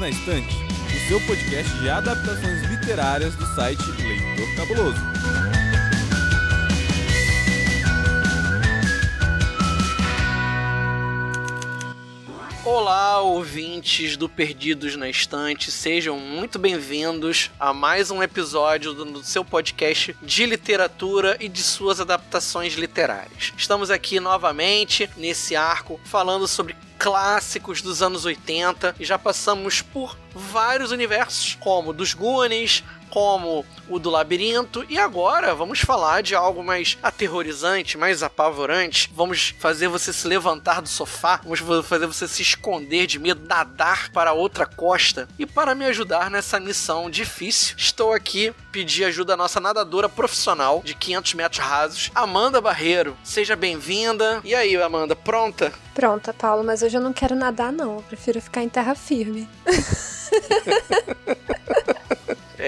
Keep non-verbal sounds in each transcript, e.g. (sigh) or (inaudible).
Na Estante, o seu podcast de adaptações literárias do site Leitor Cabuloso. Olá, ouvintes do Perdidos na Estante, sejam muito bem-vindos a mais um episódio do, seu podcast de literatura e de suas adaptações literárias. Estamos aqui novamente nesse arco falando sobre clássicos dos anos 80 e já passamos por vários universos, como dos Goonies, como o do labirinto. E agora vamos falar de algo mais aterrorizante, mais apavorante. Vamos fazer você se levantar do sofá, vamos fazer você se esconder de medo, nadar para outra costa. E para me ajudar nessa missão difícil, estou aqui pedir ajuda à nossa nadadora profissional de 500 metros rasos, Amanda Barreiro. Seja bem-vinda. E aí, Amanda, pronta? Pronta, Paulo, mas hoje eu não quero nadar, não. Eu prefiro ficar em terra firme. (laughs)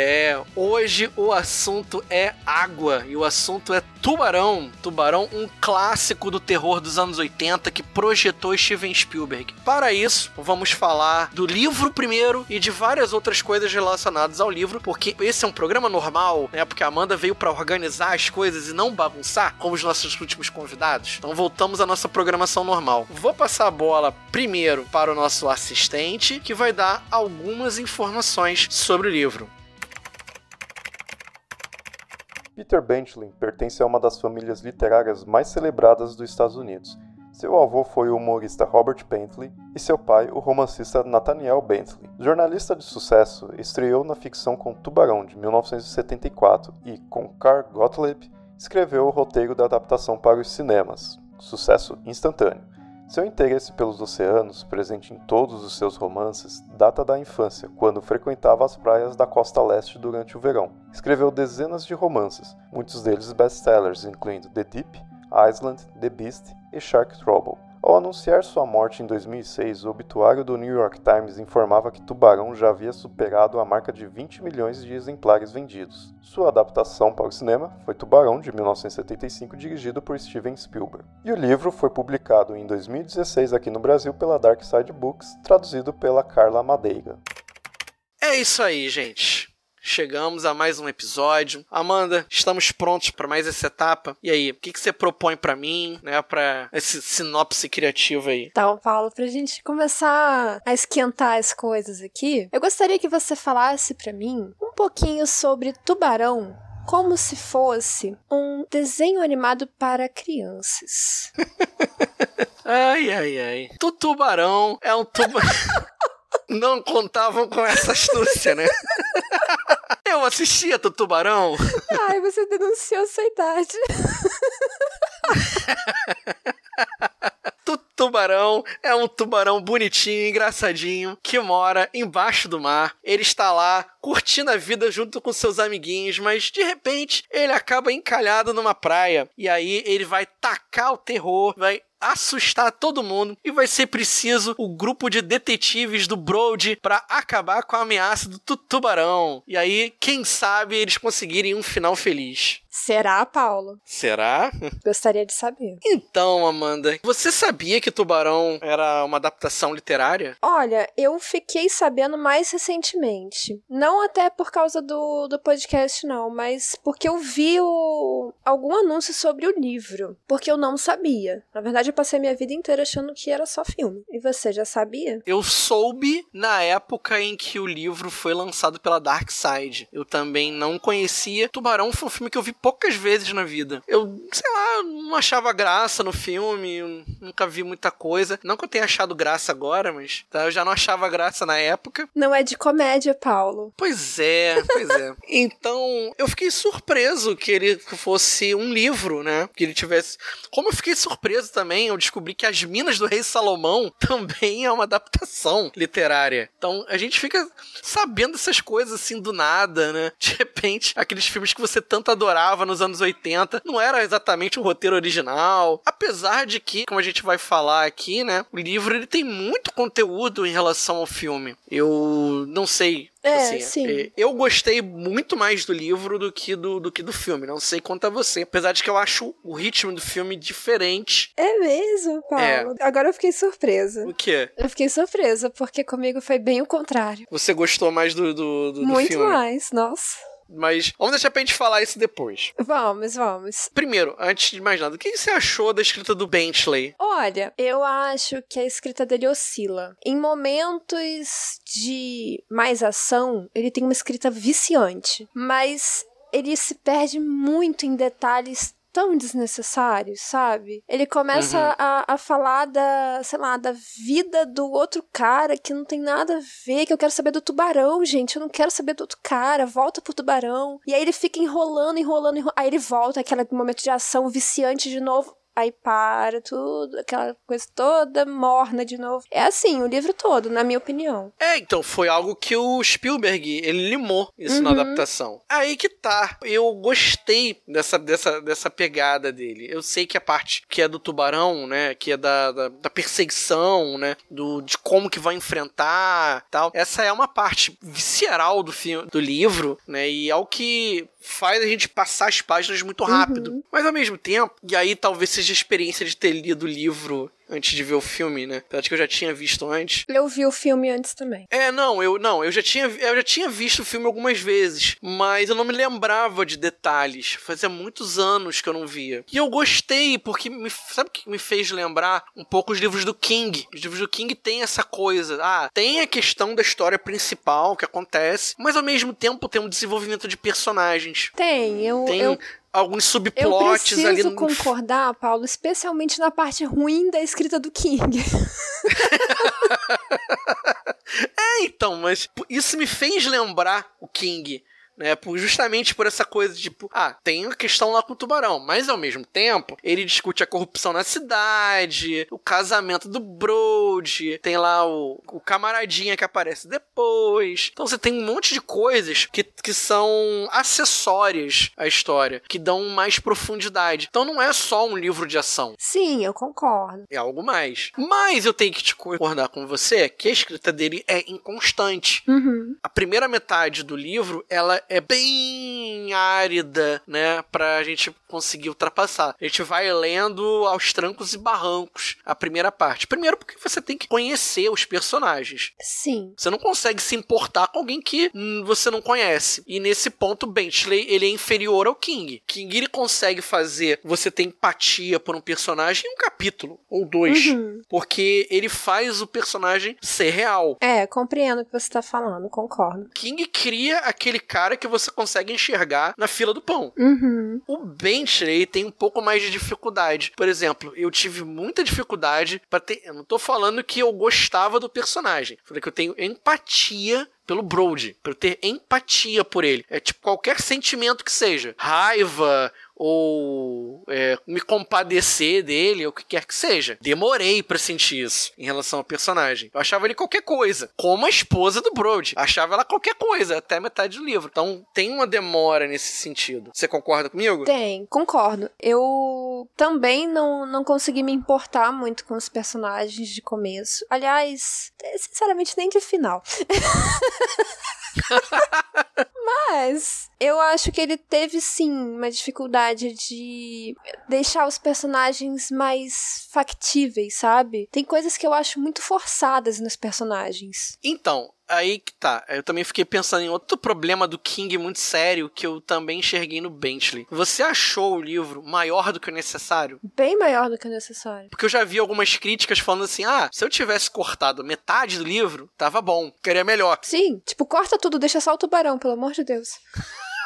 É, hoje o assunto é água e o assunto é Tubarão. Tubarão, um clássico do terror dos anos 80 que projetou Steven Spielberg. Para isso, vamos falar do livro primeiro e de várias outras coisas relacionadas ao livro, porque esse é um programa normal, né? Porque a Amanda veio para organizar as coisas e não bagunçar, como os nossos últimos convidados. Então voltamos à nossa programação normal. Vou passar a bola primeiro para o nosso assistente, que vai dar algumas informações sobre o livro. Peter Bentley pertence a uma das famílias literárias mais celebradas dos Estados Unidos. Seu avô foi o humorista Robert Bentley e seu pai, o romancista Nathaniel Bentley. Jornalista de sucesso, estreou na ficção com Tubarão, de 1974, e, com Carl Gottlieb, escreveu o roteiro da adaptação para os cinemas. Sucesso instantâneo. Seu interesse pelos oceanos, presente em todos os seus romances, data da infância, quando frequentava as praias da costa leste durante o verão. Escreveu dezenas de romances, muitos deles best-sellers, incluindo The Deep, Island, The Beast e Shark Trouble. Ao anunciar sua morte em 2006, o obituário do New York Times informava que Tubarão já havia superado a marca de 20 milhões de exemplares vendidos. Sua adaptação para o cinema foi Tubarão, de 1975, dirigido por Steven Spielberg. E o livro foi publicado em 2016 aqui no Brasil pela Dark Side Books, traduzido pela Carla Madeira. É isso aí, gente. Chegamos a mais um episódio. Amanda, estamos prontos para mais essa etapa. E aí, o que, que você propõe para mim, né, para esse sinopse criativo aí? Então, Paulo, pra gente começar a esquentar as coisas aqui, eu gostaria que você falasse para mim um pouquinho sobre Tubarão como se fosse um desenho animado para crianças. (laughs) ai, ai, ai. Tubarão é um tubarão. (laughs) Não contavam com essa astúcia, né? (laughs) Eu assistia do Tubarão. (laughs) Ai, você denunciou sua idade. (laughs) Tubarão é um tubarão bonitinho, engraçadinho, que mora embaixo do mar. Ele está lá curtindo a vida junto com seus amiguinhos, mas de repente ele acaba encalhado numa praia. E aí ele vai tacar o terror, vai assustar todo mundo e vai ser preciso o grupo de detetives do Brody para acabar com a ameaça do tubarão. E aí, quem sabe eles conseguirem um final feliz. Será, Paulo? Será? (laughs) Gostaria de saber. Então, Amanda, você sabia que Tubarão era uma adaptação literária? Olha, eu fiquei sabendo mais recentemente. Não até por causa do, do podcast, não, mas porque eu vi o, algum anúncio sobre o livro. Porque eu não sabia. Na verdade, eu passei minha vida inteira achando que era só filme. E você já sabia? Eu soube na época em que o livro foi lançado pela Dark Side. Eu também não conhecia. Tubarão foi um filme que eu vi poucas vezes na vida. Eu, sei lá, não achava graça no filme, nunca vi muita coisa. Não que eu tenha achado graça agora, mas tá, eu já não achava graça na época. Não é de comédia, Paulo. Pois é, pois é. (laughs) então, eu fiquei surpreso que ele fosse um livro, né? Que ele tivesse. Como eu fiquei surpreso também, eu descobri que As Minas do Rei Salomão (laughs) também é uma adaptação literária. Então, a gente fica sabendo essas coisas assim do nada, né? (laughs) De repente, aqueles filmes que você tanto adorava nos anos 80. Não era exatamente um roteiro original. Apesar de que, como a gente vai falar aqui, né? O livro ele tem muito conteúdo em relação ao filme. Eu não sei é, assim, sim. É, eu gostei muito mais do livro do que do, do que do filme. Não sei quanto a você. Apesar de que eu acho o ritmo do filme diferente. É mesmo, Paulo? É. Agora eu fiquei surpresa. O quê? Eu fiquei surpresa, porque comigo foi bem o contrário. Você gostou mais do, do, do, muito filme? Muito mais, nossa. Mas vamos deixar pra gente falar isso depois. Vamos, vamos. Primeiro, antes de mais nada, o que você achou da escrita do Bentley? Olha, eu acho que a escrita dele oscila. Em momentos de mais ação, ele tem uma escrita viciante. Mas ele se perde muito em detalhes tão desnecessários, sabe? Ele começa uhum. a, a falar da, sei lá, da vida do outro cara que não tem nada a ver, que eu quero saber do tubarão, gente. Eu não quero saber do outro cara, volta pro tubarão. E aí ele fica enrolando, enrolando, enrolando. Aí ele volta, aquele momento de ação viciante de novo aí para tudo, aquela coisa toda morna de novo. É assim, o livro todo, na minha opinião. É, então foi algo que o Spielberg, ele limou isso uhum. na adaptação. Aí que tá. Eu gostei dessa, dessa, dessa pegada dele. Eu sei que a parte que é do tubarão, né, que é da, da, da perseguição, né, do, de como que vai enfrentar, tal. Essa é uma parte visceral do filme, do livro, né, e é o que faz a gente passar as páginas muito rápido. Uhum. Mas ao mesmo tempo, e aí talvez seja a experiência de ter lido o livro antes de ver o filme, né? Apesar de que eu já tinha visto antes. Eu vi o filme antes também. É, não, eu não, eu já tinha, eu já tinha visto o filme algumas vezes, mas eu não me lembrava de detalhes. Fazia muitos anos que eu não via. E eu gostei porque me, sabe o que me fez lembrar um pouco os livros do King. Os livros do King tem essa coisa, ah, tem a questão da história principal que acontece, mas ao mesmo tempo tem um desenvolvimento de personagens. Tem, eu, tem, eu alguns subplots ali. Eu preciso concordar, Paulo, especialmente na parte ruim da escrita do King. (laughs) é, então, mas isso me fez lembrar o King né? Justamente por essa coisa de, tipo, ah, tem a questão lá com o tubarão, mas ao mesmo tempo ele discute a corrupção na cidade, o casamento do Brody, tem lá o, o camaradinha que aparece depois. Então você tem um monte de coisas que, que são acessórias à história, que dão mais profundidade. Então não é só um livro de ação. Sim, eu concordo. É algo mais. Mas eu tenho que te concordar com você que a escrita dele é inconstante. Uhum. A primeira metade do livro, ela é bem árida, né, pra gente conseguir ultrapassar. A gente vai lendo aos trancos e barrancos a primeira parte. Primeiro porque você tem que conhecer os personagens. Sim. Você não consegue se importar com alguém que hum, você não conhece. E nesse ponto, Bentley, ele é inferior ao King. King, ele consegue fazer você ter empatia por um personagem em um capítulo ou dois. Uhum. Porque ele faz o personagem ser real. É, compreendo o que você tá falando, concordo. King cria aquele cara que você consegue enxergar na fila do pão. Uhum. O Bentley tem um pouco mais de dificuldade. Por exemplo, eu tive muita dificuldade para ter. Eu não tô falando que eu gostava do personagem. Falei que eu tenho empatia pelo Brody, para eu ter empatia por ele. É tipo qualquer sentimento que seja, raiva ou é, me compadecer dele, ou o que quer que seja. Demorei para sentir isso em relação ao personagem. Eu achava ele qualquer coisa, como a esposa do Brody. Achava ela qualquer coisa, até metade do livro. Então tem uma demora nesse sentido. Você concorda comigo? Tem, concordo. Eu também não, não consegui me importar muito com os personagens de começo. Aliás, sinceramente, nem de final. (laughs) Mas eu acho que ele teve sim uma dificuldade de deixar os personagens mais factíveis, sabe? Tem coisas que eu acho muito forçadas nos personagens. Então, aí que tá. Eu também fiquei pensando em outro problema do King muito sério que eu também enxerguei no Bentley. Você achou o livro maior do que o necessário? Bem maior do que o necessário. Porque eu já vi algumas críticas falando assim: ah, se eu tivesse cortado metade do livro, tava bom, queria melhor. Sim, tipo, corta tudo, deixa só o tubarão, pelo amor de Deus. (laughs)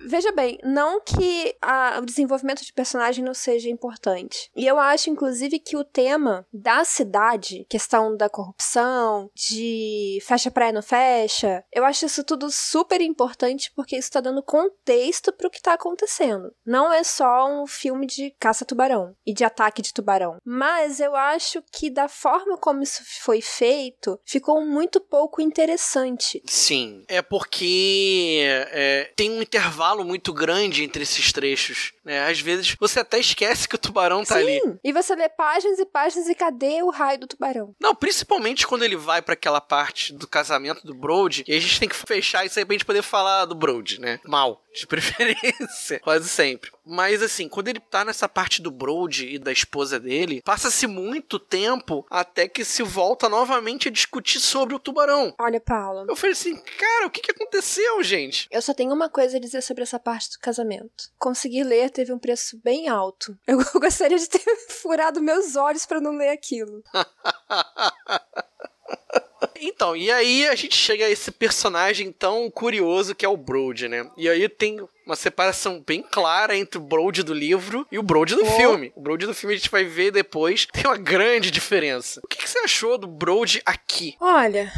Veja bem, não que a, o desenvolvimento de personagem não seja importante. E eu acho, inclusive, que o tema da cidade, questão da corrupção, de fecha praia não fecha, eu acho isso tudo super importante porque isso tá dando contexto pro que tá acontecendo. Não é só um filme de caça-tubarão e de ataque de tubarão. Mas eu acho que da forma como isso foi feito, ficou muito pouco interessante. Sim, é porque é, tem um intervalo muito grande entre esses trechos. Né? Às vezes você até esquece que o tubarão tá Sim, ali. E você lê páginas e páginas e cadê o raio do tubarão? Não, principalmente quando ele vai para aquela parte do casamento do Brody, e a gente tem que fechar isso aí pra gente poder falar do Brody, né? Mal, de (laughs) preferência, quase sempre. Mas assim, quando ele tá nessa parte do Brody e da esposa dele, passa-se muito tempo até que se volta novamente a discutir sobre o tubarão. Olha, Paula. Eu falei assim, cara, o que, que aconteceu, gente? Eu só tenho uma coisa a dizer sobre essa parte do casamento. Conseguir ler teve um preço bem alto. (laughs) Eu gostaria de ter (laughs) furado meus olhos para não ler aquilo. (laughs) Então, e aí a gente chega a esse personagem tão curioso que é o Brody, né? E aí tem uma separação bem clara entre o Brody do livro e o Brody do Oh. filme. O Brody do filme a gente vai ver depois, tem uma grande diferença. O que, que você achou do Brody aqui? Olha,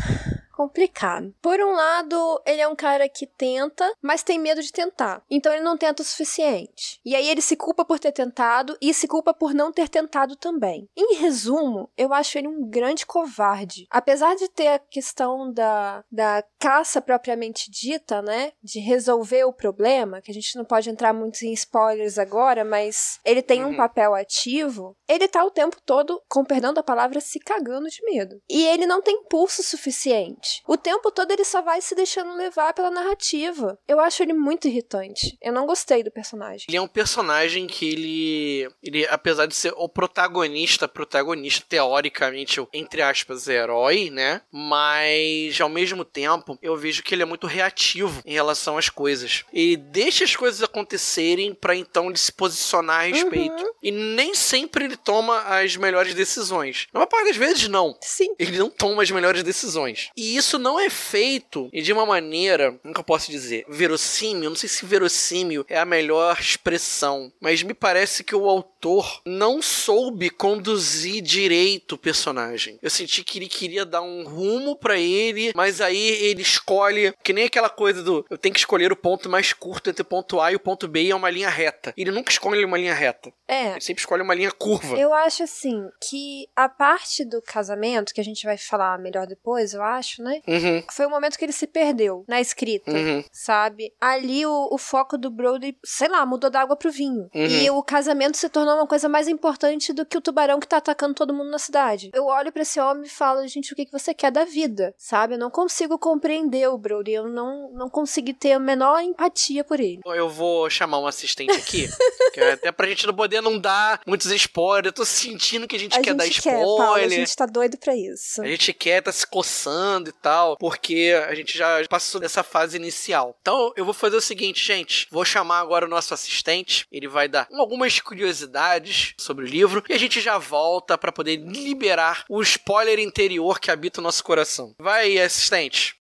complicado. Por um lado, ele é um cara que tenta, mas tem medo de tentar. Então ele não tenta o suficiente. E aí ele se culpa por ter tentado e se culpa por não ter tentado também. Em resumo, eu acho ele um grande covarde. Apesar de ter a questão da, da caça propriamente dita, né? De resolver o problema, que a gente não pode entrar muito em spoilers agora, mas ele tem um Uhum. papel ativo. Ele tá o tempo todo, com perdão da palavra, se cagando de medo. E ele não tem pulso suficiente. O tempo todo ele só vai se deixando levar pela narrativa. Eu acho ele muito irritante. Eu não gostei do personagem. Ele é um personagem que ele, ele apesar de ser o protagonista, protagonista teoricamente, entre aspas, herói, né? Mas ao mesmo tempo, eu vejo que ele é muito reativo em relação às coisas. Ele deixa as coisas acontecerem pra então ele se posicionar a respeito. E nem sempre ele toma as melhores decisões. Na maior parte das vezes não. Sim. Ele não toma as melhores decisões. E isso não é feito de uma maneira, como eu posso dizer, verossímil. Não sei se verossímil é a melhor expressão, mas me parece que o autor não soube conduzir direito o personagem. Eu senti que ele queria dar um rumo pra ele, mas aí ele escolhe, que nem aquela coisa do eu tenho que escolher o ponto mais curto entre o ponto A e o ponto B e é uma linha reta. Ele nunca escolhe uma linha reta. É. Ele sempre escolhe uma linha curva. Eu acho assim que a parte do casamento, que a gente vai falar melhor depois, eu acho, né? Uhum. Foi o momento que ele se perdeu na escrita, Uhum. sabe? Ali o, o foco do Brody, sei lá, mudou da água pro vinho. Uhum. E o casamento se tornou uma coisa mais importante do que o tubarão que tá atacando todo mundo na cidade. Eu olho pra esse homem e falo, gente, o que, que você quer da vida? Sabe? Eu não consigo compreender o Brody. Eu não, não consegui ter a menor empatia por ele. Eu vou chamar um assistente aqui, (laughs) que é até pra gente não poder não dar muitos spoilers. Eu tô sentindo que a gente A quer dar gente quer, Paulo, a spoiler. gente tá doido pra isso. A gente quer, tá se coçando e tal, porque a gente já passou dessa fase inicial. Então eu vou fazer o seguinte, gente. Vou chamar agora o nosso assistente. Ele vai dar algumas curiosidades sobre o livro e a gente já volta pra poder liberar o spoiler interior que habita o nosso coração. Vai, assistente.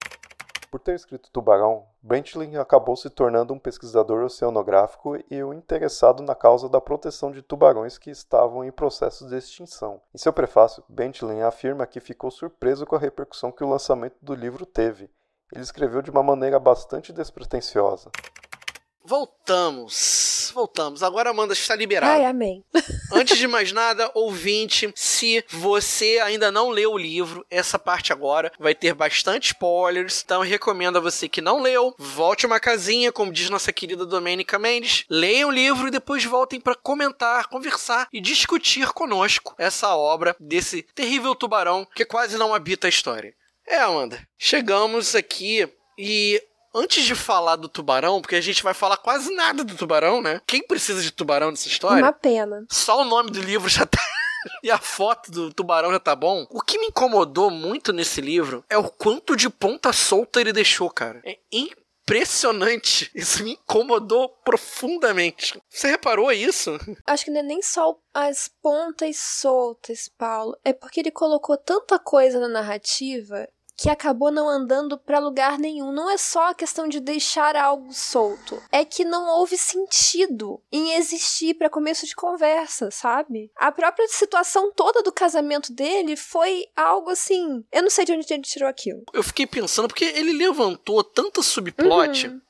Por ter escrito Tubarão, Bentley acabou se tornando um pesquisador oceanográfico e um interessado na causa da proteção de tubarões que estavam em processo de extinção. Em seu prefácio, Bentley afirma que ficou surpreso com a repercussão que o lançamento do livro teve. Ele escreveu de uma maneira bastante despretensiosa. Voltamos. Voltamos. Agora Amanda está liberada. Ai, amém. (laughs) Antes de mais nada, ouvinte, se você ainda não leu o livro, essa parte agora vai ter bastante spoilers. Então eu recomendo a você que não leu, volte uma casinha, como diz nossa querida Domênica Mendes, leiam o livro e depois voltem para comentar, conversar e discutir conosco essa obra desse terrível tubarão que quase não habita a história. É, Amanda, chegamos aqui e Antes de falar do tubarão, porque a gente vai falar quase nada do tubarão, né? Quem precisa de tubarão nessa história? Uma pena. Só o nome do livro já tá. (laughs) e a foto do tubarão já tá bom. O que me incomodou muito nesse livro é o quanto de ponta solta ele deixou, cara. É impressionante. Isso me incomodou profundamente. Você reparou isso? Acho que não é nem só as pontas soltas, Paulo. É porque ele colocou tanta coisa na narrativa que acabou não andando para lugar nenhum. Não é só a questão de deixar algo solto, é que não houve sentido em existir para começo de conversa, sabe? A própria situação toda do casamento dele foi algo assim. Eu não sei de onde ele tirou aquilo. Eu fiquei pensando porque ele levantou tanta subplot. Uhum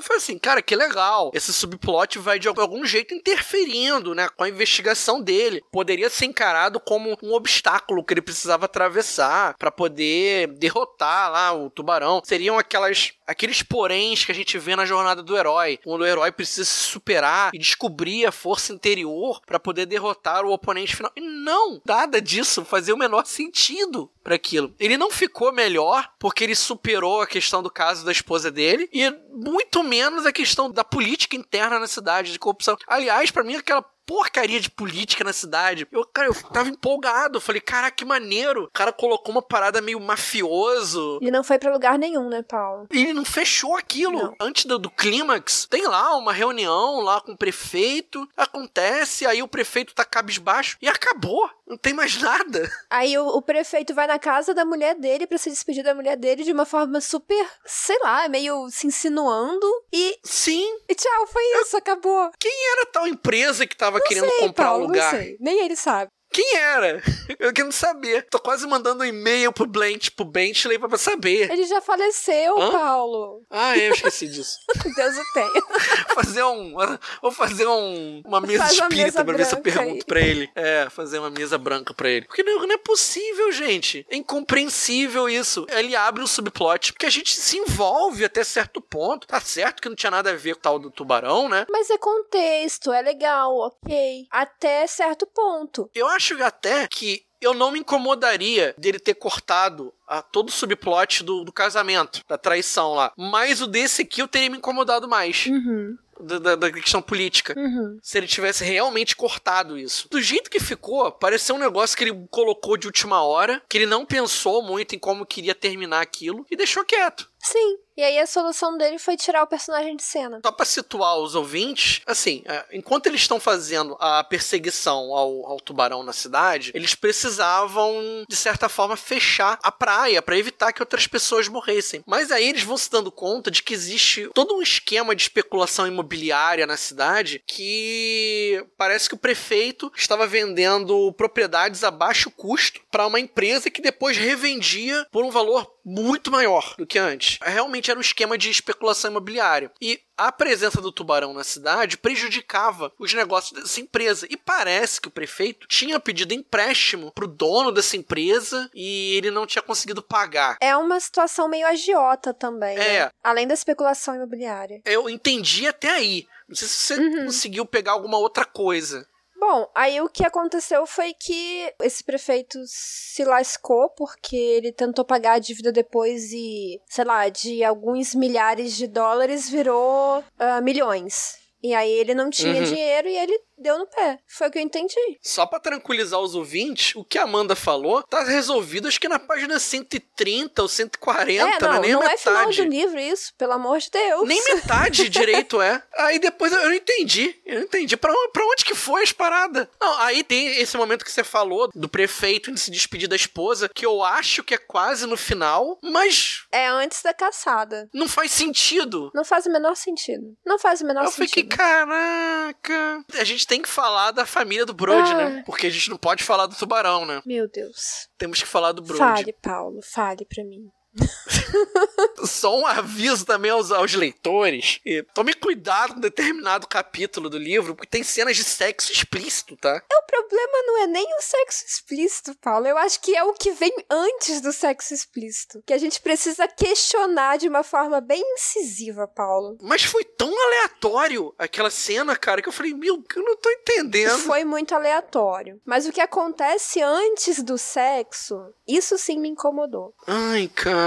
eu falei assim, cara, que legal. Esse subplot vai de algum jeito interferindo, né, com a investigação dele. Poderia ser encarado como um obstáculo que ele precisava atravessar para poder derrotar lá o tubarão. Seriam aquelas aqueles poréns que a gente vê na jornada do herói, quando o herói precisa se superar e descobrir a força interior para poder derrotar o oponente final. E não, nada disso fazia o menor sentido para aquilo. Ele não ficou melhor porque ele superou a questão do caso da esposa dele e muito menos a questão da política interna na cidade de corrupção. Aliás, para mim aquela porcaria de política na cidade. Eu, cara, eu tava empolgado. Eu falei, caraca, que maneiro. O cara colocou uma parada meio mafioso. E não foi para lugar nenhum, né, Paulo? E ele não fechou aquilo. Não. Antes do, do clímax, tem lá uma reunião lá com o prefeito. Acontece, aí o prefeito tá cabisbaixo e acabou. Não tem mais nada. Aí o, o prefeito vai na casa da mulher dele para se despedir da mulher dele de uma forma super, sei lá, meio se insinuando. E. Sim. E tchau, foi isso, eu... acabou. Quem era tal empresa que tava querendo sei, comprar Paulo, o lugar? Não sei. Nem ele sabe. Quem era? (laughs) Eu quero saber. Tô quase mandando um e-mail pro Blanch, pro Bentley pra saber. Ele já faleceu, Hã? Paulo. Ah, é, eu esqueci disso. (laughs) Deus o tenha. fazer um. Vou fazer um, uma mesa Faz espírita mesa pra ver se eu pergunto aí. pra ele. É, fazer uma mesa branca pra ele. Porque não, não é possível, gente. É incompreensível isso. Ele abre um subplot porque a gente se envolve até certo ponto. Tá certo que não tinha nada a ver com o tal do tubarão, né? Mas é contexto, é legal, ok. Até certo ponto. Eu acho acho até que eu não me incomodaria dele ter cortado a todo o subplot do, do, casamento, da traição lá. Mas o desse aqui eu teria me incomodado mais. Uhum. Da, da, questão política. Uhum. Se ele tivesse realmente cortado isso. Do jeito que ficou, pareceu um negócio que ele colocou de última hora, que ele não pensou muito em como queria terminar aquilo e deixou quieto. Sim. E aí a solução dele foi tirar o personagem de cena. Só pra situar os ouvintes, assim, é, enquanto eles estão fazendo a perseguição ao, ao, tubarão na cidade, eles precisavam, de certa forma, fechar a praia para evitar que outras pessoas morressem. Mas aí eles vão se dando conta de que existe todo um esquema de especulação imobiliária na cidade que parece que o prefeito estava vendendo propriedades a baixo custo para uma empresa que depois revendia por um valor muito maior do que antes. Realmente era um esquema de especulação imobiliária. E a presença do tubarão na cidade prejudicava os negócios dessa empresa. E parece que o prefeito tinha pedido empréstimo pro dono dessa empresa e ele não tinha conseguido pagar. É uma situação meio agiota também. É. Né? Além da especulação imobiliária. Eu entendi até aí. Não sei se você uhum. conseguiu pegar alguma outra coisa. Bom, aí o que aconteceu foi que esse prefeito se lascou porque ele tentou pagar a dívida depois e, sei lá, de alguns milhares de dólares virou uh, milhões. E aí ele não tinha uhum. dinheiro e ele deu no pé. Foi o que eu entendi. Só para tranquilizar os ouvintes, o que a Amanda falou tá resolvido acho que na página 130 ou 140, é, não, né? nem não metade. é final do livro isso, pelo amor de Deus. Nem metade direito é. Aí depois eu não entendi. Eu não entendi. Pra, pra onde que foi as paradas? Não, aí tem esse momento que você falou do prefeito de se despedir da esposa, que eu acho que é quase no final, mas... É antes da caçada. Não faz sentido. Não faz o menor sentido. Não faz o menor eu sentido. Eu fiquei, caraca... A gente tem que falar da família do Brody, né? ah. né? Porque a gente não pode falar do tubarão, né? Meu Deus. Temos que falar do Brody. Fale, Paulo, fale pra mim. (laughs) Só um aviso também aos, aos leitores. E tome cuidado com determinado capítulo do livro, porque tem cenas de sexo explícito, tá? O problema não é nem o sexo explícito, Paulo. Eu acho que é o que vem antes do sexo explícito. Que a gente precisa questionar de uma forma bem incisiva, Paulo. Mas foi tão aleatório aquela cena, cara, que eu falei, meu, eu não tô entendendo. Foi muito aleatório. Mas o que acontece antes do sexo, isso sim me incomodou. Ai, cara.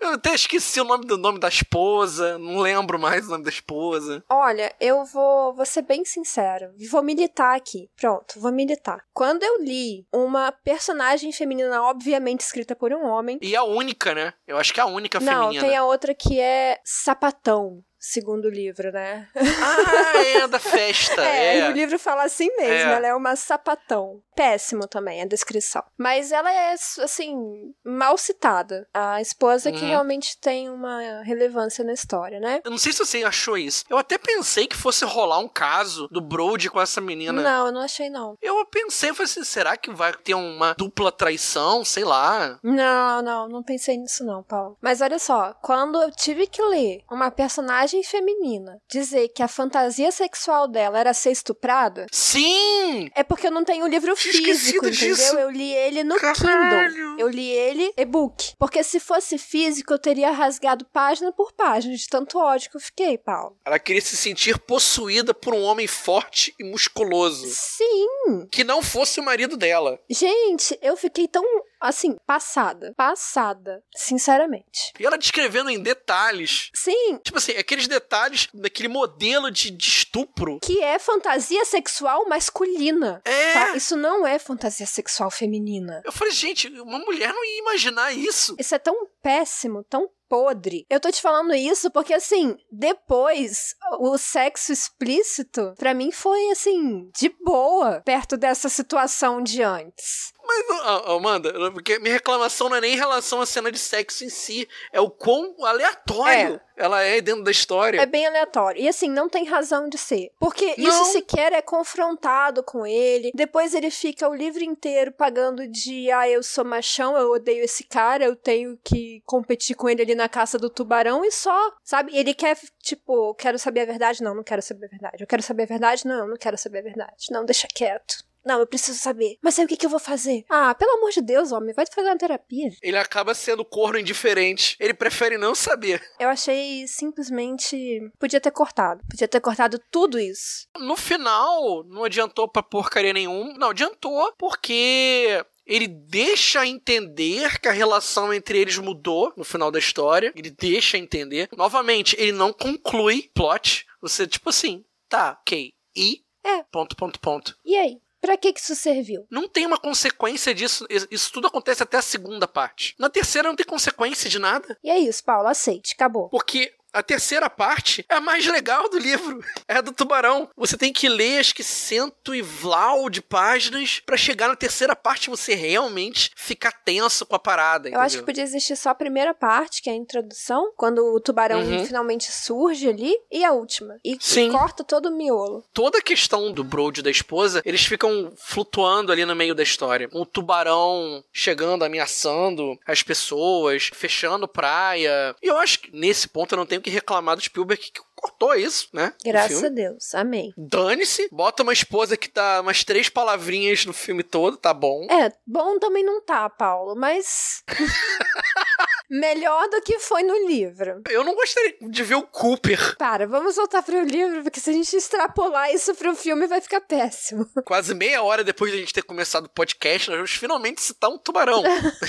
Eu até esqueci o nome do nome da esposa, não lembro mais o nome da esposa. Olha, eu vou, vou ser bem sincera. Vou militar aqui. Pronto, vou militar. Quando eu li uma personagem feminina, obviamente escrita por um homem. E a única, né? Eu acho que é a única Não, feminina. tem a outra que é sapatão. Segundo o livro, né? Ah, é, da festa. (laughs) É, é. o livro fala assim mesmo, É. ela é uma sapatão. Péssimo também a descrição. Mas ela é, assim, mal citada. A esposa que Uhum. realmente tem uma relevância na história, né? Eu não sei se você achou isso. Eu até pensei que fosse rolar um caso do Brody com essa menina. Não, eu não achei não. Eu pensei, eu falei assim, será que vai ter uma dupla traição? Sei lá. Não, não, não pensei nisso não, Paulo. Mas olha só, quando eu tive que ler uma personagem feminina dizer que a fantasia sexual dela era ser estuprada, Sim! é porque eu não tenho o livro físico, entendeu? disso. Eu li ele no Caralho. Kindle. Eu li ele e-book. Porque se fosse físico, eu teria rasgado página por página de tanto ódio que eu fiquei, Paulo. Ela queria se sentir possuída por um homem forte e musculoso. Sim! Que não fosse o marido dela. Gente, eu fiquei tão, assim, passada. Passada. Sinceramente. E ela descrevendo em detalhes. Sim, Tipo assim, aqueles detalhes daquele modelo de, de estupro. que é fantasia sexual masculina. É. tá? Isso não é fantasia sexual feminina. Eu falei, gente, uma mulher não ia imaginar isso. Isso é tão péssimo, tão podre. Eu tô te falando isso porque, assim, depois, o sexo explícito, pra mim, foi, assim, de boa, perto dessa situação de antes. Mas, Amanda, porque minha reclamação não é nem em relação à cena de sexo em si, é o quão aleatório ela é dentro da história. É bem aleatório. E assim, não tem razão de ser. Porque Não. isso sequer é confrontado com ele. Depois ele fica o livro inteiro pagando de ah, eu sou machão, eu odeio esse cara, eu tenho que competir com ele ali na caça do tubarão e só, sabe? Ele quer, tipo, quero saber a verdade? Não, não quero saber a verdade. Eu quero saber a verdade? Não, não quero saber a verdade. Não, deixa quieto. Não, eu preciso saber. Mas aí o que, que eu vou fazer? Ah, pelo amor de Deus, homem, vai fazer uma terapia. Ele acaba sendo corno indiferente. Ele prefere não saber. Eu achei simplesmente. Podia ter cortado. Podia ter cortado tudo isso. No final, não adiantou pra porcaria nenhuma. Não, adiantou porque ele deixa entender que a relação entre eles mudou no final da história. Ele deixa entender. Novamente, ele não conclui plot. Você, tipo assim, tá, ok. E? É. Ponto, ponto, ponto. E aí? Pra que que isso serviu? Não tem uma consequência disso. Isso isso tudo acontece até a segunda parte. Na terceira não tem consequência de nada. E é isso, Paulo, aceite, acabou. Porque a terceira parte é a mais legal do livro. (laughs) É a do tubarão. Você tem que ler acho que cento e vlau de páginas pra chegar na terceira parte você realmente ficar tenso com a parada. Eu acho que podia existir só a primeira parte, que é a introdução, quando o tubarão Uhum. finalmente surge ali, e a última. E, Sim. corta todo o miolo. Toda a questão do Brody e da esposa, eles ficam flutuando ali no meio da história. O tubarão chegando, ameaçando as pessoas, fechando praia. E eu acho que nesse ponto eu não tenho que reclamar do Spielberg que cortou isso, né? Graças a Deus. Amém. Dane-se, bota uma esposa que dá umas três palavrinhas no filme todo, tá bom. É, bom também não tá, Paulo, mas. (laughs) Melhor do que foi no livro. Eu não gostaria de ver o Cooper Para, vamos voltar pro livro, porque se a gente extrapolar isso pro filme vai ficar péssimo. (laughs) quase meia hora depois de a gente ter começado o podcast, nós vamos finalmente citar um tubarão. (laughs) a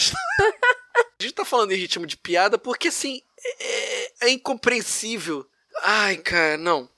gente tá falando em ritmo de piada porque, assim, é, é incompreensível. Ai, cara, não.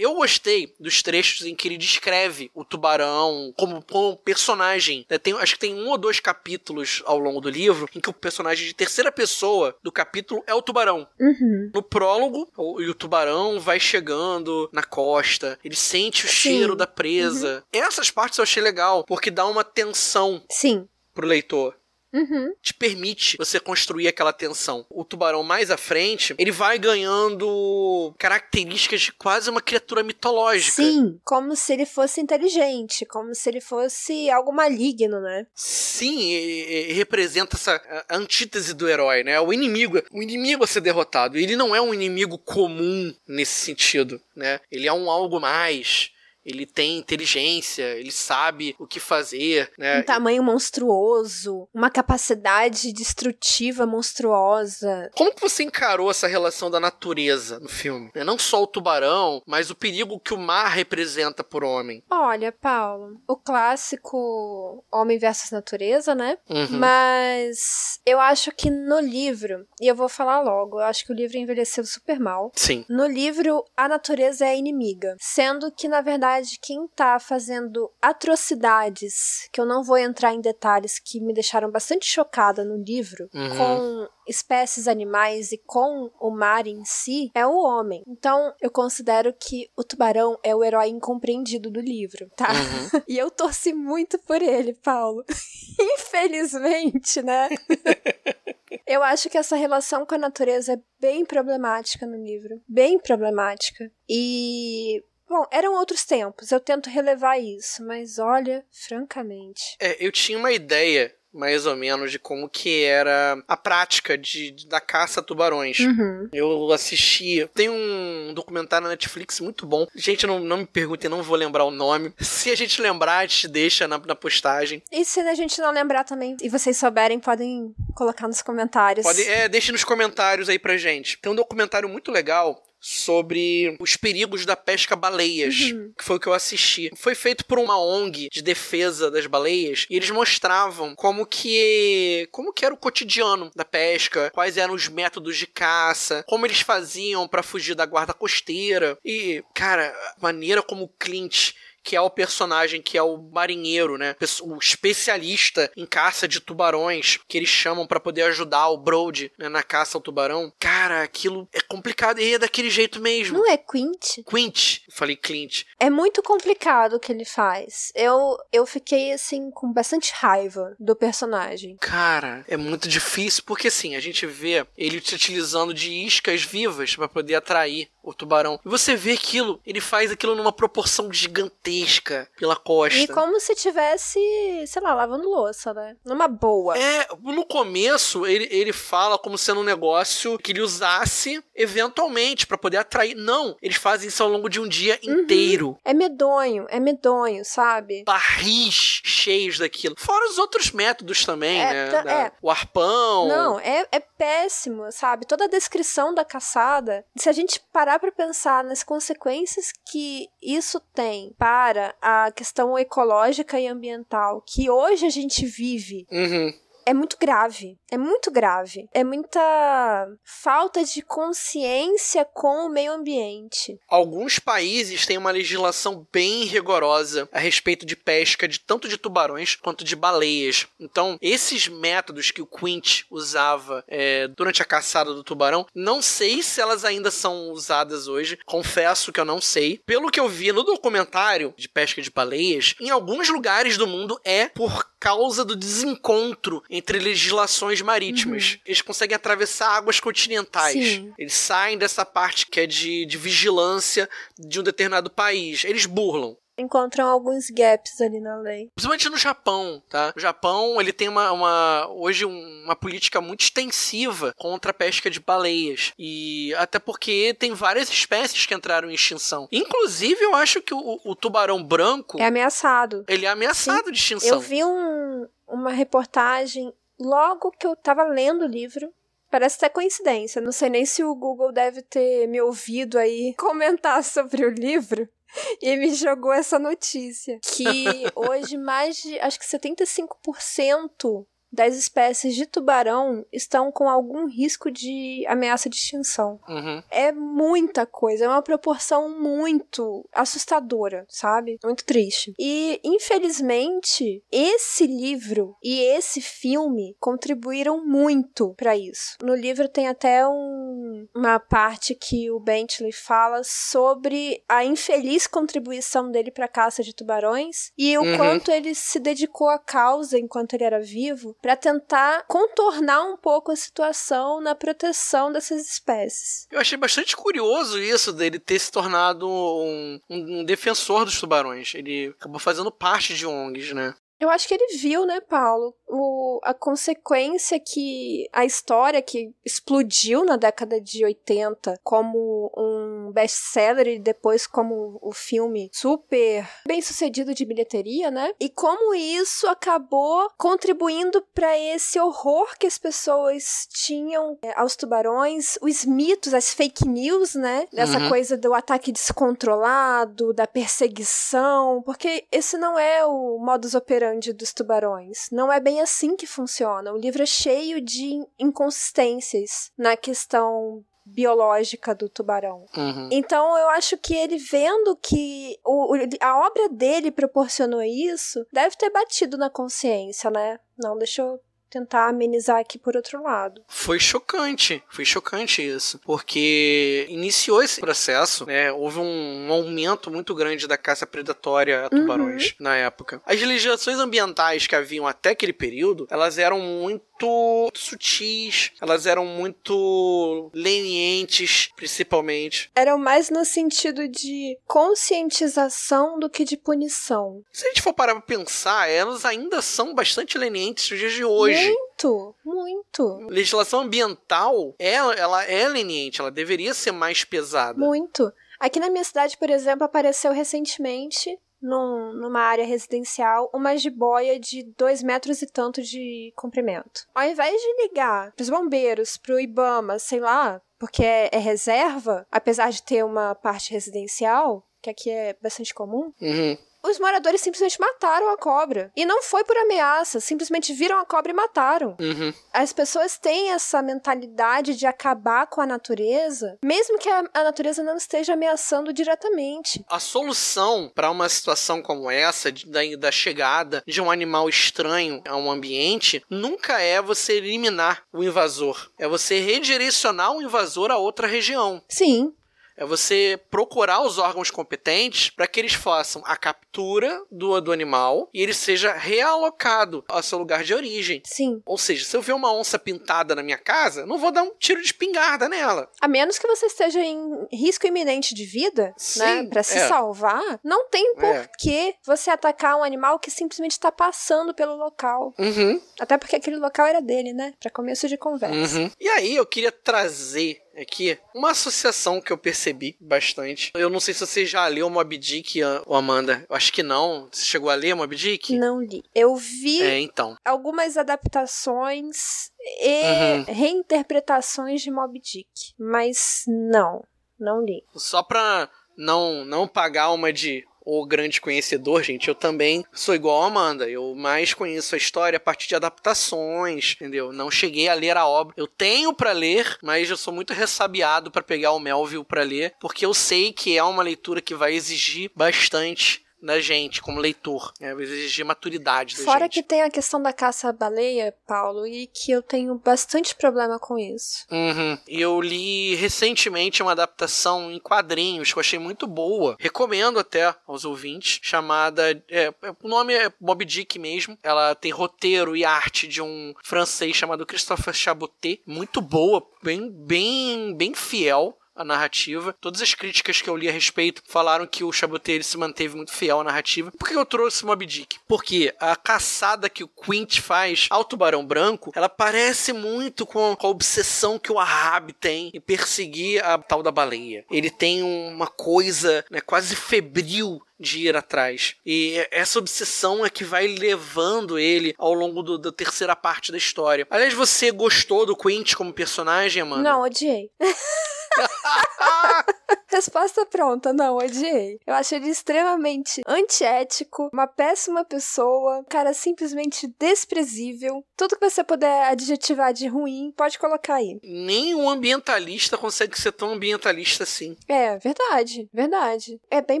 Eu gostei dos trechos em que ele descreve o tubarão como, como personagem. né? Tem- acho que tem um ou dois capítulos ao longo do livro em que o personagem de terceira pessoa do capítulo é o tubarão. Uhum. No prólogo, o, e o tubarão vai chegando na costa, ele sente o Sim. cheiro da presa. Essas partes eu achei legal, porque dá uma tensão Sim. pro leitor. Uhum. te permite você construir aquela tensão. O tubarão mais à frente, ele vai ganhando características de quase uma criatura mitológica. Sim, como se ele fosse inteligente, como se ele fosse algo maligno, né? Sim, e, e representa essa antítese do herói, né? O inimigo, o inimigo a ser derrotado. Ele não é um inimigo comum nesse sentido, né? Ele é um algo mais ele tem inteligência, ele sabe o que fazer, né? Um tamanho monstruoso, uma capacidade destrutiva monstruosa. Como que você encarou essa relação da natureza no filme? Né? Não só o tubarão, mas o perigo que o mar representa por homem. Olha, Paulo, o clássico Homem versus Natureza, né? Uhum. Mas eu acho que no livro, e eu vou falar logo, eu acho que o livro envelheceu super mal. Sim. No livro, a natureza é a inimiga, sendo que, na verdade, quem tá fazendo atrocidades, que eu não vou entrar em detalhes, que me deixaram bastante chocada no livro, Uhum. com espécies animais e com o mar em si, é o homem. Então, eu considero que o tubarão é o herói incompreendido do livro, tá? Uhum. (laughs) E eu torci muito por ele, Paulo. (laughs) Infelizmente, né? (laughs) Eu acho que essa relação com a natureza é bem problemática no livro. Bem problemática. E. Bom, eram outros tempos, eu tento relevar isso, mas olha, francamente. É, eu tinha uma ideia, mais ou menos, de como que era a prática de, de- da caça a tubarões. Uhum. Eu assisti. Tem um documentário na Netflix muito bom. Gente, não, não me perguntem, não vou lembrar o nome. Se a gente lembrar, a gente deixa na, na postagem. E se a gente não lembrar também, e vocês souberem, podem colocar nos comentários. Pode, é, deixe nos comentários aí pra gente. Tem um documentário muito legal sobre os perigos da pesca baleias, Uhum. que foi o que eu assisti. Foi feito por uma ONG de defesa das baleias e eles mostravam como que como que era o cotidiano da pesca, quais eram os métodos de caça, como eles faziam pra fugir da guarda costeira e, cara, a maneira como o Clint que é o personagem que é o marinheiro, né? O especialista em caça de tubarões, que eles chamam pra poder ajudar o Brody né, na caça ao tubarão. Cara, aquilo é complicado e é daquele jeito mesmo. Não é Quint? Quint, eu falei Clint. É muito complicado o que ele faz. Eu, eu fiquei, assim, com bastante raiva do personagem. Cara, é muito difícil porque assim, a gente vê ele se utilizando de iscas vivas pra poder atrair o tubarão. E você vê aquilo, ele faz aquilo numa proporção gigantesca pela costa. E como se tivesse, sei lá, lavando louça, né? Numa boa. É, no começo ele, ele fala como sendo um negócio que ele usasse eventualmente pra poder atrair. Não, eles fazem isso ao longo de um dia inteiro. É medonho, é medonho, sabe? Barris cheios daquilo. Fora os outros métodos também, É, né? tá- Da- é. O arpão. Não, é, é péssimo, sabe? Toda a descrição da caçada, se a gente parar pra pensar nas consequências que isso tem para a questão ecológica e ambiental que hoje a gente vive, Uhum. é muito grave. É muito grave. É muita falta de consciência com o meio ambiente. Alguns países têm uma legislação bem rigorosa a respeito de pesca de tanto de tubarões quanto de baleias. Então, esses métodos que o Quint usava é, durante a caçada do tubarão, não sei se elas ainda são usadas hoje. Confesso que eu não sei. Pelo que eu vi no documentário de pesca de baleias, em alguns lugares do mundo é por causa do desencontro entre legislações marítimas. Eles conseguem atravessar águas continentais. Sim. Eles saem dessa parte que é de, de vigilância de um determinado país. Eles burlam. Encontram alguns gaps ali na lei. Principalmente no Japão, tá? O Japão, ele tem uma, uma hoje um- uma política muito extensiva contra a pesca de baleias. E até porque tem várias espécies que entraram em extinção. Inclusive, eu acho que o, o tubarão branco, É ameaçado. ele é ameaçado de extinção. Eu vi um- uma reportagem logo que eu tava lendo o livro. Parece até coincidência. Não sei nem se o Google deve ter me ouvido aí (laughs) comentar sobre o livro. (laughs) E me jogou essa notícia. Que (laughs) hoje mais de, acho que 75% das espécies de tubarão estão com algum risco de ameaça de extinção. Uhum. É muita coisa, é uma proporção muito assustadora, sabe? Muito triste. E, infelizmente, esse livro e esse filme contribuíram muito pra isso. No livro tem até um- uma parte que o Bentley fala sobre a infeliz contribuição dele pra caça de tubarões e o Uhum. quanto ele se dedicou à causa enquanto ele era vivo para tentar contornar um pouco a situação na proteção dessas espécies. Eu achei bastante curioso isso dele ter se tornado um, um defensor dos tubarões. Ele acabou fazendo parte de ONGs, né? Eu acho que ele viu, né, Paulo, o, a consequência que a história que explodiu na década de 80 como um best-seller e depois como o filme super bem sucedido de bilheteria, né? E como isso acabou contribuindo para esse horror que as pessoas tinham é, aos tubarões, os mitos, as fake news, né? Essa uhum. coisa do ataque descontrolado, da perseguição, porque esse não é o modus operandi dos tubarões. Não é bem assim que funciona. O livro é cheio de inconsistências na questão biológica do tubarão. Uhum. Então eu acho que ele vendo que o, a obra dele proporcionou isso, deve ter batido na consciência, né? Não, deixa eu tentar amenizar aqui por outro lado. Foi chocante, foi chocante isso, porque iniciou esse processo, né? Houve um, aumento muito grande da caça predatória a tubarões uhum. na época. As legislações ambientais que haviam até aquele período, elas eram muito sutis, elas eram muito lenientes, principalmente. Eram mais no sentido de conscientização do que de punição. Se a gente for parar pra pensar, elas ainda são bastante lenientes nos dias de hoje. Muito, muito. Legislação ambiental, ela, ela é leniente, ela deveria ser mais pesada. Muito. Aqui na minha cidade, por exemplo, apareceu recentemente num, numa área residencial uma jiboia de dois metros e tanto de comprimento. Ao invés de ligar pros bombeiros, pro Ibama, sei lá, porque é, é reserva, apesar de ter uma parte residencial, que aqui é bastante comum, uhum os moradores simplesmente mataram a cobra. E não foi por ameaça, simplesmente viram a cobra e mataram. Uhum. As pessoas têm essa mentalidade de acabar com a natureza, mesmo que a, a natureza não esteja ameaçando diretamente. A solução para uma situação como essa, da, da chegada de um animal estranho a um ambiente, nunca é você eliminar o invasor. É você redirecionar o invasor a outra região. Sim é você procurar os órgãos competentes para que eles façam a captura do, do animal e ele seja realocado ao seu lugar de origem. Sim. Ou seja, se eu ver uma onça pintada na minha casa, não vou dar um tiro de espingarda nela. A menos que você esteja em risco iminente de vida, né, Sim, né, para se é. salvar, não tem por é. que você atacar um animal que simplesmente está passando pelo local. Uhum. Até porque aquele local era dele, né? Para começo de conversa. Uhum. E aí eu queria trazer aqui uma associação que eu percebi bastante. Eu não sei se você já leu Mob Dick, ou Amanda. Eu acho que não. Você chegou a ler Mob Dick? Não li. Eu vi é, então. algumas adaptações e uhum. reinterpretações de Mob Dick, mas não, não li. Só pra não, não pagar uma de o grande conhecedor, gente, eu também sou igual a Amanda. Eu mais conheço a história a partir de adaptações, entendeu? Não cheguei a ler a obra. Eu tenho para ler, mas eu sou muito ressabiado para pegar o Melville para ler, porque eu sei que é uma leitura que vai exigir bastante da gente como leitor. É, exigir maturidade da Fora gente. que tem a questão da caça-baleia, Paulo, e que eu tenho bastante problema com isso. Uhum. Eu li recentemente uma adaptação em quadrinhos que eu achei muito boa. Recomendo até aos ouvintes. Chamada. É, é o nome é Mob Dick mesmo. Ela tem roteiro e arte de um francês chamado Christopher Chabotet. Muito boa, bem, bem, bem fiel a narrativa. Todas as críticas que eu li a respeito falaram que o Chabotet se manteve muito fiel à narrativa. Por que eu trouxe Mob Dick? Porque a caçada que o Quint faz ao tubarão branco, ela parece muito com a obsessão que o Ahab tem em perseguir a tal da baleia. Ele tem uma coisa né, quase febril de ir atrás. E essa obsessão é que vai levando ele ao longo do, da terceira parte da história. Aliás, você gostou do Quint como personagem, Amanda? Não, odiei. (laughs) (laughs) Resposta pronta, não, odiei. Eu acho ele extremamente antiético, uma péssima pessoa, um cara simplesmente desprezível. Tudo que você puder adjetivar de ruim, pode colocar aí. Nem um ambientalista consegue ser tão ambientalista assim. É, verdade, verdade. É bem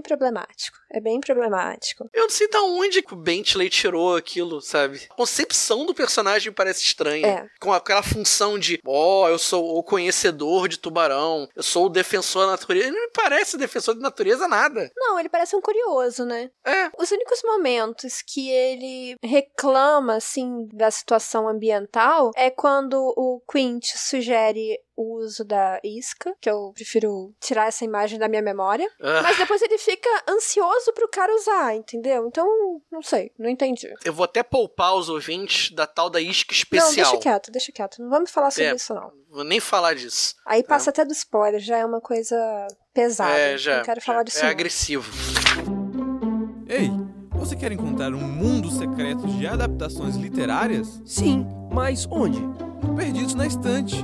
problemático. É bem problemático. Eu não sei da onde o Bentley tirou aquilo, sabe? A concepção do personagem parece estranha. É. Com aquela função de, ó, oh, eu sou o conhecedor de tubarão, eu sou o defensor da natureza. Ele não me parece defensor de natureza nada. Não, ele parece um curioso, né? É. Os únicos momentos que ele reclama, assim, da situação ambiental é quando o Quint sugere o uso da isca, que eu prefiro tirar essa imagem da minha memória. Ah. Mas depois ele fica ansioso pro cara usar, entendeu? Então, não sei, não entendi. Eu vou até poupar os ouvintes da tal da isca Não, especial. deixa quieto, deixa quieto. Não vamos falar sobre É. isso, não. Vou nem falar disso. Aí passa até do spoiler, já é uma coisa pesada. É, já. não quero já falar disso. é não. agressivo. Ei, você quer encontrar um mundo secreto de adaptações literárias? Sim, mas onde? No Perdidos na Estante.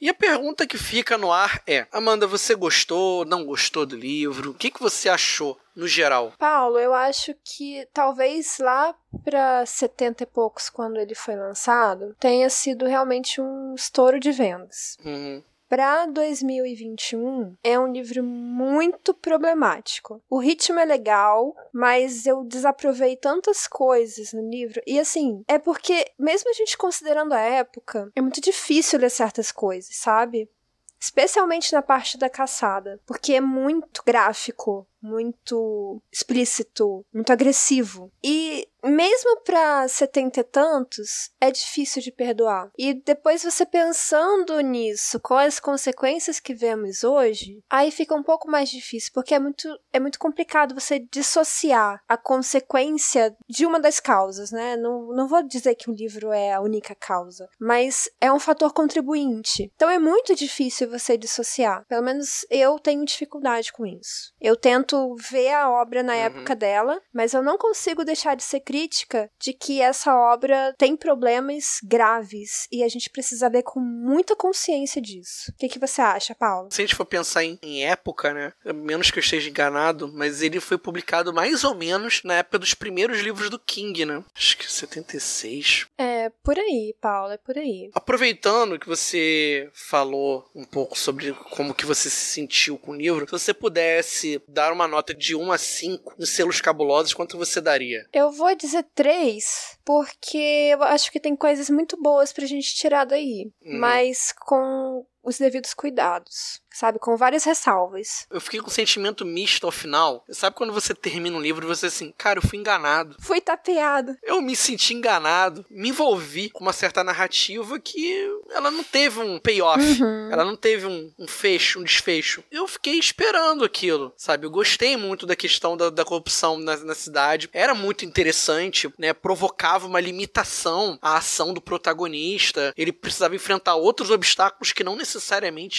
E a pergunta que fica no ar é: Amanda, você gostou, não gostou do livro? O que, que você achou no geral? Paulo, eu acho que talvez lá para 70 e poucos, quando ele foi lançado, tenha sido realmente um estouro de vendas. Uhum. Para 2021, é um livro muito problemático. O ritmo é legal, mas eu desaprovei tantas coisas no livro. E assim, é porque, mesmo a gente considerando a época, é muito difícil ler certas coisas, sabe? Especialmente na parte da caçada, porque é muito gráfico, muito explícito, muito agressivo. E mesmo para setenta e tantos, é difícil de perdoar. E depois você pensando nisso, com as consequências que vemos hoje, aí fica um pouco mais difícil, porque é muito, é muito complicado você dissociar a consequência de uma das causas, né? Não, não vou dizer que o livro é a única causa, mas é um fator contribuinte. Então é muito difícil você dissociar. Pelo menos eu tenho dificuldade com isso. Eu tento ver a obra na Uhum. época dela, mas eu não consigo deixar de ser crítica de que essa obra tem problemas graves e a gente precisa ler com muita consciência disso. O que, que você acha, Paulo? Se a gente for pensar em, em época, né? a Menos que eu esteja enganado, mas ele foi publicado mais ou menos na época dos primeiros livros do King, né? Acho que 76. É por aí, Paulo, é por aí. Aproveitando que você falou um pouco sobre como que você se sentiu com o livro, se você pudesse dar uma nota de 1 a 5 nos selos cabulosos, quanto você daria? Eu vou dizer três, porque eu acho que tem coisas muito boas pra gente tirar daí, Uhum. mas com os devidos cuidados, sabe? Com várias ressalvas. Eu fiquei com um sentimento misto ao final. Sabe quando você termina um livro e você assim, cara, eu fui enganado. Fui tapeado. Eu me senti enganado, me envolvi com uma certa narrativa que ela não teve um payoff, Uhum. ela não teve um, um fecho, um desfecho. Eu fiquei esperando aquilo, sabe? Eu gostei muito da questão da, da corrupção na, na cidade, era muito interessante, né? Provocava uma limitação à ação do protagonista, ele precisava enfrentar outros obstáculos que não necessariamente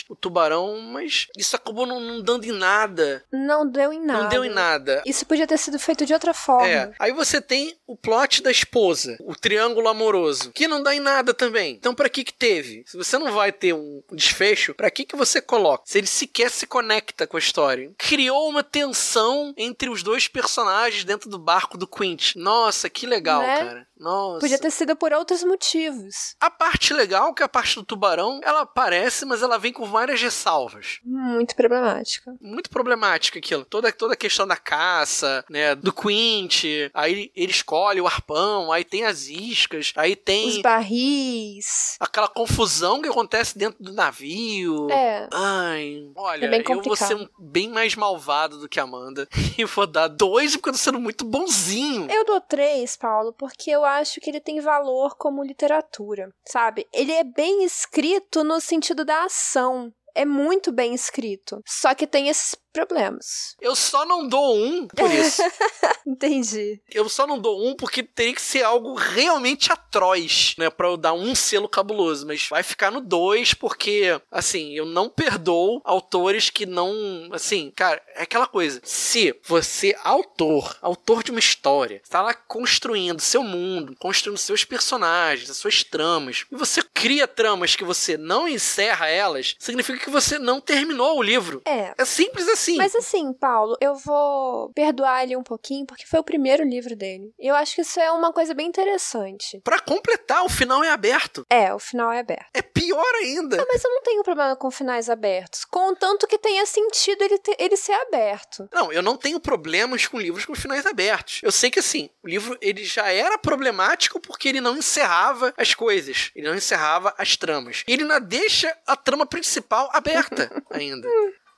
o tubarão, mas isso acabou não, não dando em nada. Não deu em nada. Não deu em nada. Isso podia ter sido feito de outra forma. É. Aí você tem o plot da esposa, o triângulo amoroso, que não dá em nada também. Então pra que que teve? Se você não vai ter um desfecho, pra que que você coloca? Se ele sequer se conecta com a história. Criou uma tensão entre os dois personagens dentro do barco do Quint. Nossa, que legal, Né? cara. Nossa. Podia ter sido por outros motivos. A parte legal, que é a parte do tubarão, ela aparece, mas ela vem com várias ressalvas. Muito problemática. Muito problemática aquilo. Toda, toda a questão da caça, né? Do Quint. Aí ele escolhe o arpão, aí tem as iscas, aí tem Os barris. aquela confusão que acontece dentro do navio. É. Ai, olha, É eu vou ser um bem mais malvado do que a Amanda. (laughs) E vou dar dois porque eu tô sendo muito bonzinho. Eu dou três, Paulo, porque eu acho que ele tem valor como literatura, sabe? Ele é bem escrito no sentido da ação. É muito bem escrito. Só que tem esses problemas. Eu só não dou um por isso. (laughs) Entendi. Eu só não dou um porque teria que ser algo realmente atroz, né? Pra eu dar um selo cabuloso. Mas vai ficar no dois porque, assim, eu não perdoo autores que não. Assim, cara, é aquela coisa. Se você, autor, autor de uma história, está lá construindo seu mundo, construindo seus personagens, as suas tramas, e você cria tramas que você não encerra elas, significa que você não terminou o livro. É. É simples assim. Mas assim, Paulo, eu vou perdoar ele um pouquinho, porque foi o primeiro livro dele. Eu acho que isso é uma coisa bem interessante. Pra completar, o final é aberto. É, o final é aberto. É pior ainda. Não, mas eu não tenho problema com finais abertos. Contanto que tenha sentido ele, ter- ele ser aberto. Não, eu não tenho problemas com livros com finais abertos. Eu sei que assim, o livro ele já era problemático porque ele não encerrava as coisas, ele não encerrava as tramas. Ele ainda deixa a trama principal aberta ainda.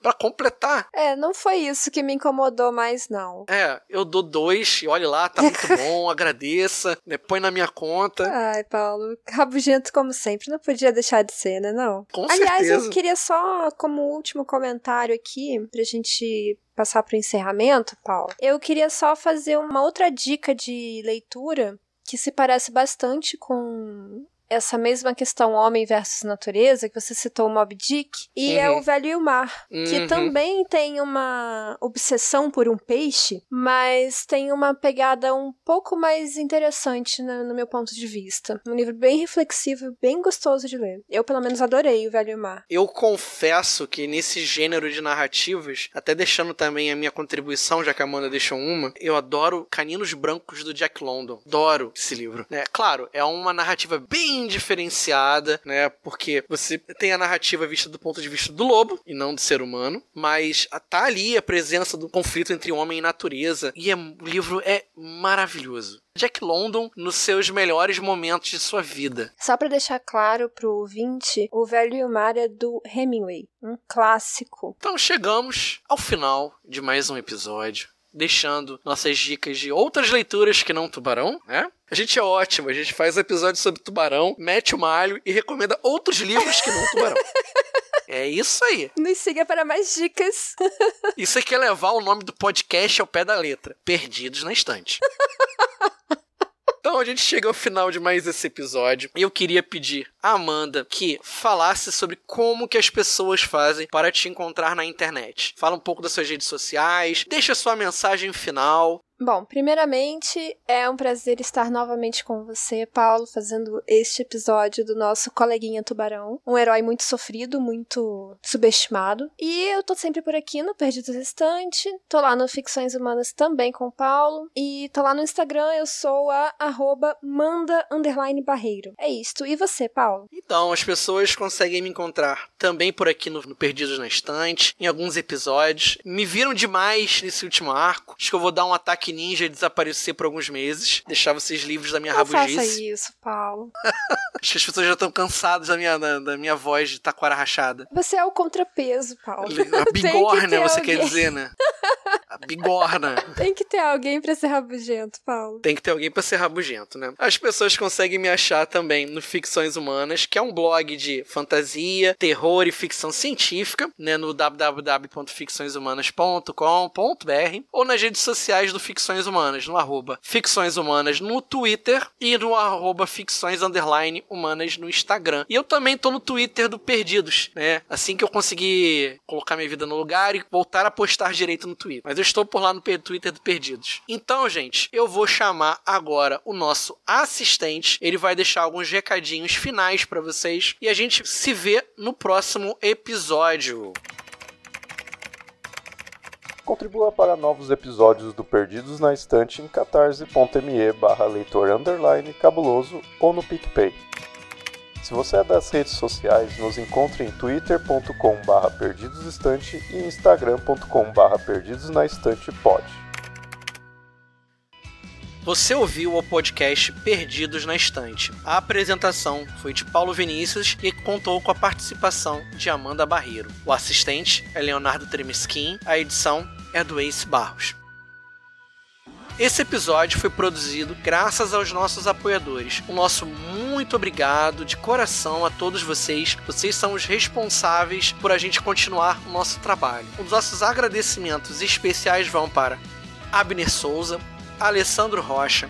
Pra completar. É, não foi isso que me incomodou mais, não. É, eu dou dois e olhe lá, tá muito (laughs) bom, agradeça, né, põe na minha conta. Ai, Paulo, rabugento como sempre, não podia deixar de ser, né, não? Com Aliás, certeza. eu queria só, como último comentário aqui, pra gente passar pro encerramento, Paulo, eu queria só fazer uma outra dica de leitura que se parece bastante com essa mesma questão homem versus natureza, que você citou o Mob Dick, e é Uhum. o Velho e o Mar, que Uhum. também tem uma obsessão por um peixe, mas tem uma pegada um pouco mais interessante na- no meu ponto de vista. Um livro bem reflexivo, bem gostoso de ler. Eu, pelo menos, adorei o Velho e o Mar. Eu confesso que nesse gênero de narrativas, até deixando também a minha contribuição, já que a Amanda deixou uma, eu adoro Caninos Brancos do Jack London. Adoro esse livro. Né? Claro, é uma narrativa bem diferenciada, né? Porque você tem a narrativa vista do ponto de vista do lobo e não do ser humano, mas tá ali a presença do conflito entre homem e natureza. E é- o livro é maravilhoso. Jack London nos seus melhores momentos de sua vida. Só pra deixar claro pro ouvinte, o Velho e o Mar é do Hemingway, um clássico. Então chegamos ao final de mais um episódio, deixando nossas dicas de outras leituras que não Tubarão, né? A gente é ótimo, a gente faz episódio sobre Tubarão, mete o malho e recomenda outros livros que não Tubarão. (laughs) É isso aí. Nos siga para mais dicas. Isso aqui é levar o nome do podcast ao pé da letra. Perdidos na estante. (laughs) Então a gente chega ao final de mais esse episódio e eu queria pedir a Amanda que falasse sobre como que as pessoas fazem para te encontrar na internet. Fala um pouco das suas redes sociais, deixa sua mensagem final. Bom, primeiramente, é um prazer estar novamente com você, Paulo, fazendo este episódio do nosso coleguinha Tubarão. Um herói muito sofrido, muito subestimado. E eu tô sempre por aqui no Perdidos Estante. Tô lá no Ficções Humanas também com o Paulo. E tô lá no Instagram, eu sou a arroba manda barreiro. É isto. E você, Paulo? Então, as pessoas conseguem me encontrar também por aqui no, no Perdidos na Estante, em alguns episódios. Me viram demais nesse último arco. Acho que eu vou dar um ataque ninja e desaparecer por alguns meses. Deixar vocês livres da minha Não faça isso, Paulo. (laughs) Acho que as pessoas já estão cansadas da minha, da, da minha voz de taquara rachada. Você é o contrapeso, Paulo. A (laughs) que bigorna, você alguém. quer dizer, né? (laughs) A bigorna. Tem que ter alguém pra ser rabugento, Paulo. Tem que ter alguém pra ser rabugento, né? As pessoas conseguem me achar também no Ficções Humanas, que é um blog de fantasia, terror e ficção científica, né? No www.ficçõeshumanas.com.br ou nas redes sociais do Ficções Humanas, no arroba Ficções Humanas no Twitter e no arroba Ficções Underline Humanas no Instagram. E eu também tô no Twitter do Perdidos, né? Assim que eu conseguir colocar minha vida no lugar e voltar a postar direito no Twitter. Mas eu estou por lá no Twitter do Perdidos. Então, gente, eu vou chamar agora o nosso assistente. Ele vai deixar alguns recadinhos finais pra vocês e a gente se vê no próximo episódio. Contribua para novos episódios do Perdidos na Estante em catarse.me barra leitor underline cabuloso ou no PicPay. Se você é das redes sociais, nos encontre em twitter.com barra perdidosestante e instagram.com barra perdidosnaestantepod. Você ouviu o podcast Perdidos na Estante. A apresentação foi de Paulo Vinícius e contou com a participação de Amanda Barreiro. O assistente é Leonardo Tremesquim, a edição é do Ace Barros. Esse episódio foi produzido graças aos nossos apoiadores. O nosso muito obrigado de coração a todos vocês. Vocês são os responsáveis por a gente continuar o nosso trabalho. Os nossos agradecimentos especiais vão para Abner Souza, Alessandro Rocha,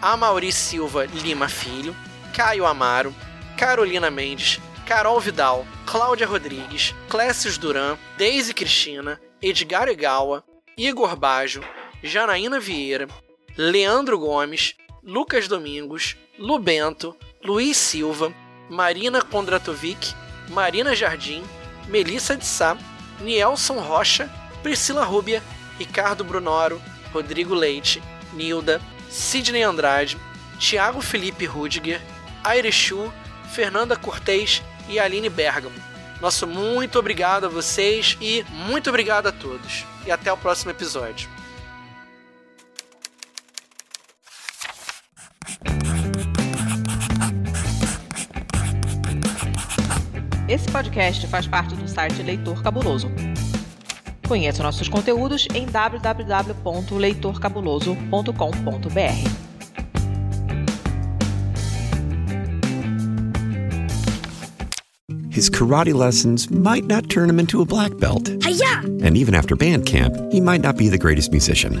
Amauri Silva Lima Filho, Caio Amaro, Carolina Mendes, Carol Vidal, Cláudia Rodrigues, Clécius Duran, Deise Cristina, Edgar Egawa, Igor Bajo, Janaína Vieira, Leandro Gomes, Lucas Domingos, Lu Bento, Luiz Silva, Marina Kondratovic, Marina Jardim, Melissa de Sá, Nielson Rocha, Priscila Rúbia, Ricardo Brunoro, Rodrigo Leite, Nilda, Sidney Andrade, Thiago Felipe Rudiger, Airechu, Fernanda Cortez e Aline Bergamo. Nosso muito obrigado a vocês e muito obrigado a todos. E até o próximo episódio. Esse podcast faz parte do site Leitor Cabuloso. Conheça nossos conteúdos em www.leitorcabuloso.com.br. His karate lessons might not turn him into a black belt. Hi-ya! And even after band camp, he might not be the greatest musician.